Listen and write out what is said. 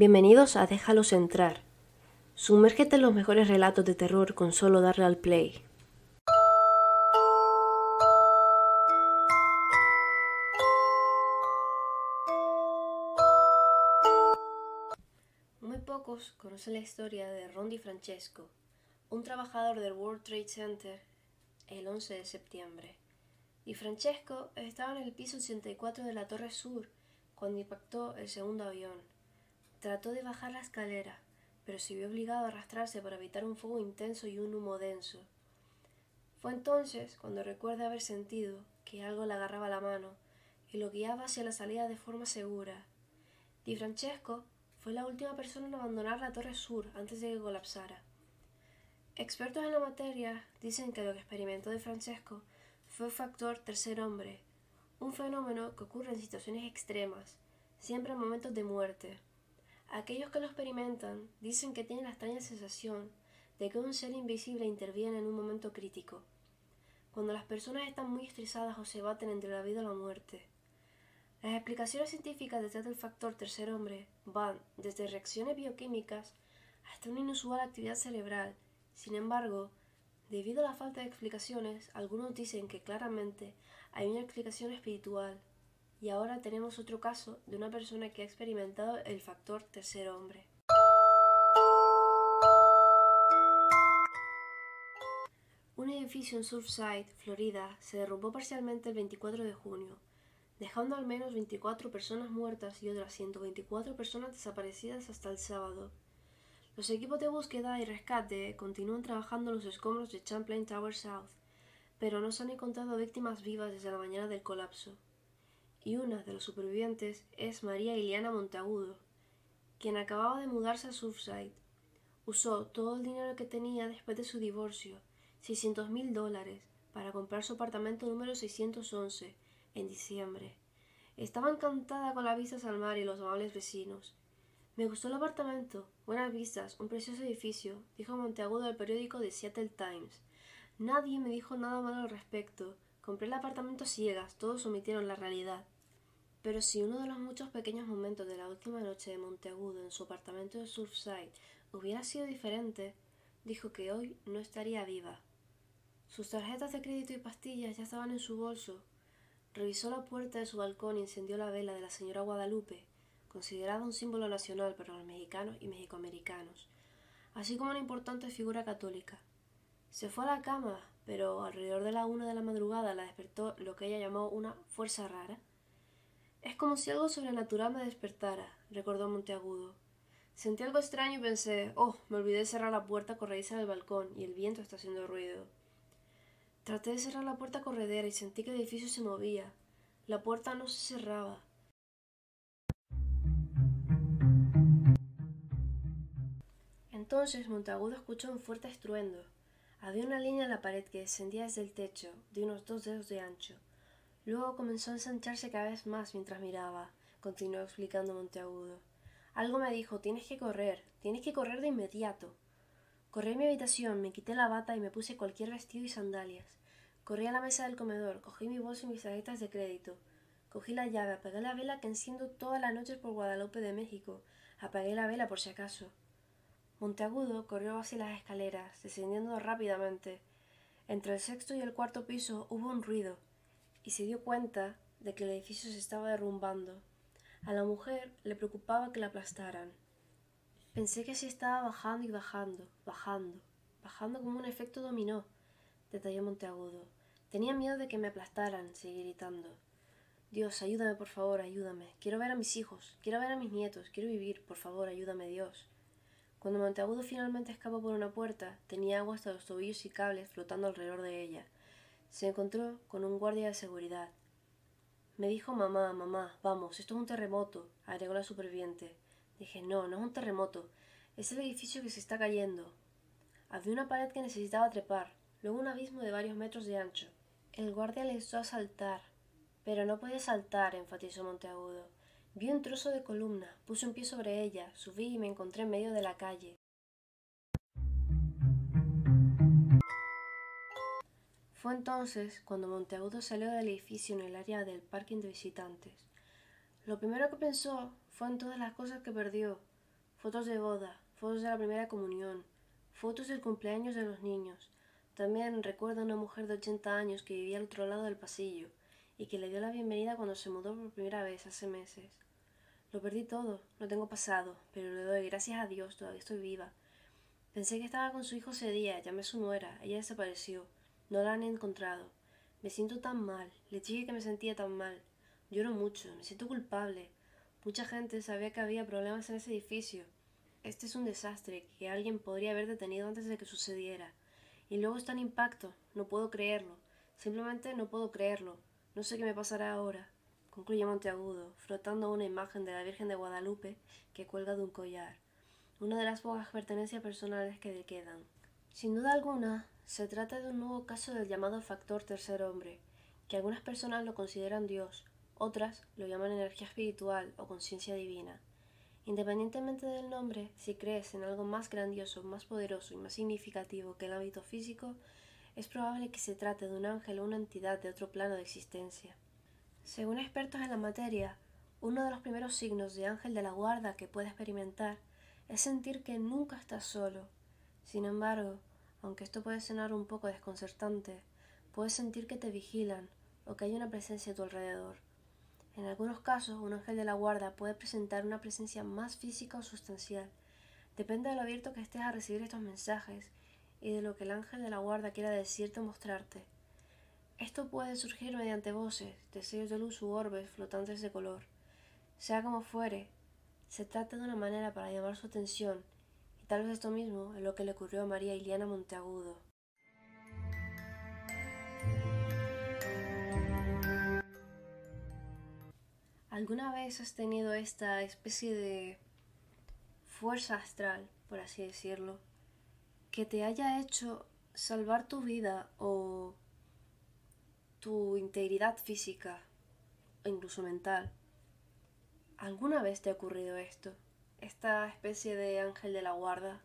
Bienvenidos a Déjalos entrar. Sumérgete en los mejores relatos de terror con solo darle al play. Muy pocos conocen la historia de Rondi Francesco, un trabajador del World Trade Center el 11 de septiembre. Y Francesco estaba en el piso 84 de la Torre Sur cuando impactó el segundo avión. Trató de bajar la escalera, pero se vio obligado a arrastrarse para evitar un fuego intenso y un humo denso. Fue entonces cuando recuerda haber sentido que algo le agarraba la mano y lo guiaba hacia la salida de forma segura. Di Francesco fue la última persona en abandonar la Torre Sur antes de que colapsara. Expertos en la materia dicen que lo que experimentó Di Francesco fue factor tercer hombre, un fenómeno que ocurre en situaciones extremas, siempre en momentos de muerte. Aquellos que lo experimentan dicen que tienen la extraña sensación de que un ser invisible interviene en un momento crítico, cuando las personas están muy estresadas o se baten entre la vida y la muerte. Las explicaciones científicas detrás del factor tercer hombre van desde reacciones bioquímicas hasta una inusual actividad cerebral. Sin embargo, debido a la falta de explicaciones, algunos dicen que claramente hay una explicación espiritual y ahora tenemos otro caso de una persona que ha experimentado el factor tercer hombre. Un edificio en Surfside, Florida, se derrumbó parcialmente el 24 de junio, dejando al menos 24 personas muertas y otras 124 personas desaparecidas hasta el sábado. Los equipos de búsqueda y rescate continúan trabajando en los escombros de Champlain Tower South, pero no se han encontrado víctimas vivas desde la mañana del colapso y una de los supervivientes es María Iliana Monteagudo, quien acababa de mudarse a Surfside. Usó todo el dinero que tenía después de su divorcio, 600 mil dólares, para comprar su apartamento número 611 en diciembre. Estaba encantada con las vistas al mar y los amables vecinos. Me gustó el apartamento, buenas vistas, un precioso edificio, dijo Monteagudo al periódico The Seattle Times. Nadie me dijo nada malo al respecto. Compré el apartamento ciegas, todos omitieron la realidad. Pero si uno de los muchos pequeños momentos de la última noche de Monteagudo en su apartamento de Surfside hubiera sido diferente, dijo que hoy no estaría viva. Sus tarjetas de crédito y pastillas ya estaban en su bolso. Revisó la puerta de su balcón y encendió la vela de la señora Guadalupe, considerada un símbolo nacional para los mexicanos y mexicoamericanos, así como una importante figura católica. Se fue a la cama, pero alrededor de la una de la madrugada la despertó lo que ella llamó una fuerza rara. Como si algo sobrenatural me despertara, recordó Monteagudo. Sentí algo extraño y pensé, oh, me olvidé de cerrar la puerta corrediza del balcón y el viento está haciendo ruido. Traté de cerrar la puerta corredera y sentí que el edificio se movía. La puerta no se cerraba. Entonces Monteagudo escuchó un fuerte estruendo. Había una línea en la pared que descendía desde el techo, de unos dos dedos de ancho. Luego comenzó a ensancharse cada vez más mientras miraba, continuó explicando Monteagudo. Algo me dijo, tienes que correr, tienes que correr de inmediato. Corrí a mi habitación, me quité la bata y me puse cualquier vestido y sandalias. Corrí a la mesa del comedor, cogí mi bolso y mis tarjetas de crédito. Cogí la llave, apagué la vela que enciendo todas las noches por Guadalupe de México. Apagué la vela por si acaso. Monteagudo corrió hacia las escaleras, descendiendo rápidamente. Entre el sexto y el cuarto piso hubo un ruido, y se dio cuenta de que el edificio se estaba derrumbando. A la mujer le preocupaba que la aplastaran. Pensé que se estaba bajando y bajando, bajando, bajando como un efecto dominó, detalló Monteagudo. Tenía miedo de que me aplastaran, seguí gritando. Dios, ayúdame, por favor, ayúdame. Quiero ver a mis hijos, quiero ver a mis nietos, quiero vivir, por favor, ayúdame, Dios. Cuando Monteagudo finalmente escapó por una puerta, tenía agua hasta los tobillos y cables flotando alrededor de ella. Se encontró con un guardia de seguridad. Me dijo mamá, mamá, vamos, esto es un terremoto, agregó la superviviente. Dije, no, no es un terremoto, es el edificio que se está cayendo. Había una pared que necesitaba trepar, luego un abismo de varios metros de ancho. El guardia le hizo a saltar, pero no podía saltar, enfatizó Monteagudo. Vi un trozo de columna, puse un pie sobre ella, subí y me encontré en medio de la calle. Fue entonces cuando Monteagudo salió del edificio en el área del parking de visitantes. Lo primero que pensó fue en todas las cosas que perdió. fotos de boda, fotos de la primera comunión, fotos del cumpleaños de los niños. También recuerdo a una mujer de 80 años que vivía al otro lado del pasillo y que le dio la bienvenida cuando se mudó por primera vez hace meses. Lo perdí todo, no tengo pasado, pero le doy gracias a Dios, todavía estoy viva. Pensé que estaba con su hijo ese día, llamé a su nuera, ella desapareció, no la han encontrado. Me siento tan mal, le dije que me sentía tan mal. Lloro mucho, me siento culpable. Mucha gente sabía que había problemas en ese edificio. Este es un desastre que alguien podría haber detenido antes de que sucediera. Y luego está en impacto, no puedo creerlo. Simplemente no puedo creerlo. No sé qué me pasará ahora. Concluye Monteagudo, frotando una imagen de la Virgen de Guadalupe que cuelga de un collar. Una de las pocas pertenencias personales que le quedan. Sin duda alguna, se trata de un nuevo caso del llamado factor tercer hombre, que algunas personas lo consideran Dios, otras lo llaman energía espiritual o conciencia divina. Independientemente del nombre, si crees en algo más grandioso, más poderoso y más significativo que el ámbito físico, es probable que se trate de un ángel o una entidad de otro plano de existencia. Según expertos en la materia, uno de los primeros signos de ángel de la guarda que puede experimentar es sentir que nunca estás solo. Sin embargo, aunque esto puede sonar un poco desconcertante, puedes sentir que te vigilan o que hay una presencia a tu alrededor. En algunos casos, un ángel de la guarda puede presentar una presencia más física o sustancial. Depende de lo abierto que estés a recibir estos mensajes y de lo que el ángel de la guarda quiera decirte o mostrarte. Esto puede surgir mediante voces, deseos de luz u orbes flotantes de color. Sea como fuere, se trata de una manera para llamar su atención Tal vez esto mismo es lo que le ocurrió a María Iliana Monteagudo. ¿Alguna vez has tenido esta especie de fuerza astral, por así decirlo, que te haya hecho salvar tu vida o tu integridad física o incluso mental? ¿Alguna vez te ha ocurrido esto? Esta especie de ángel de la guarda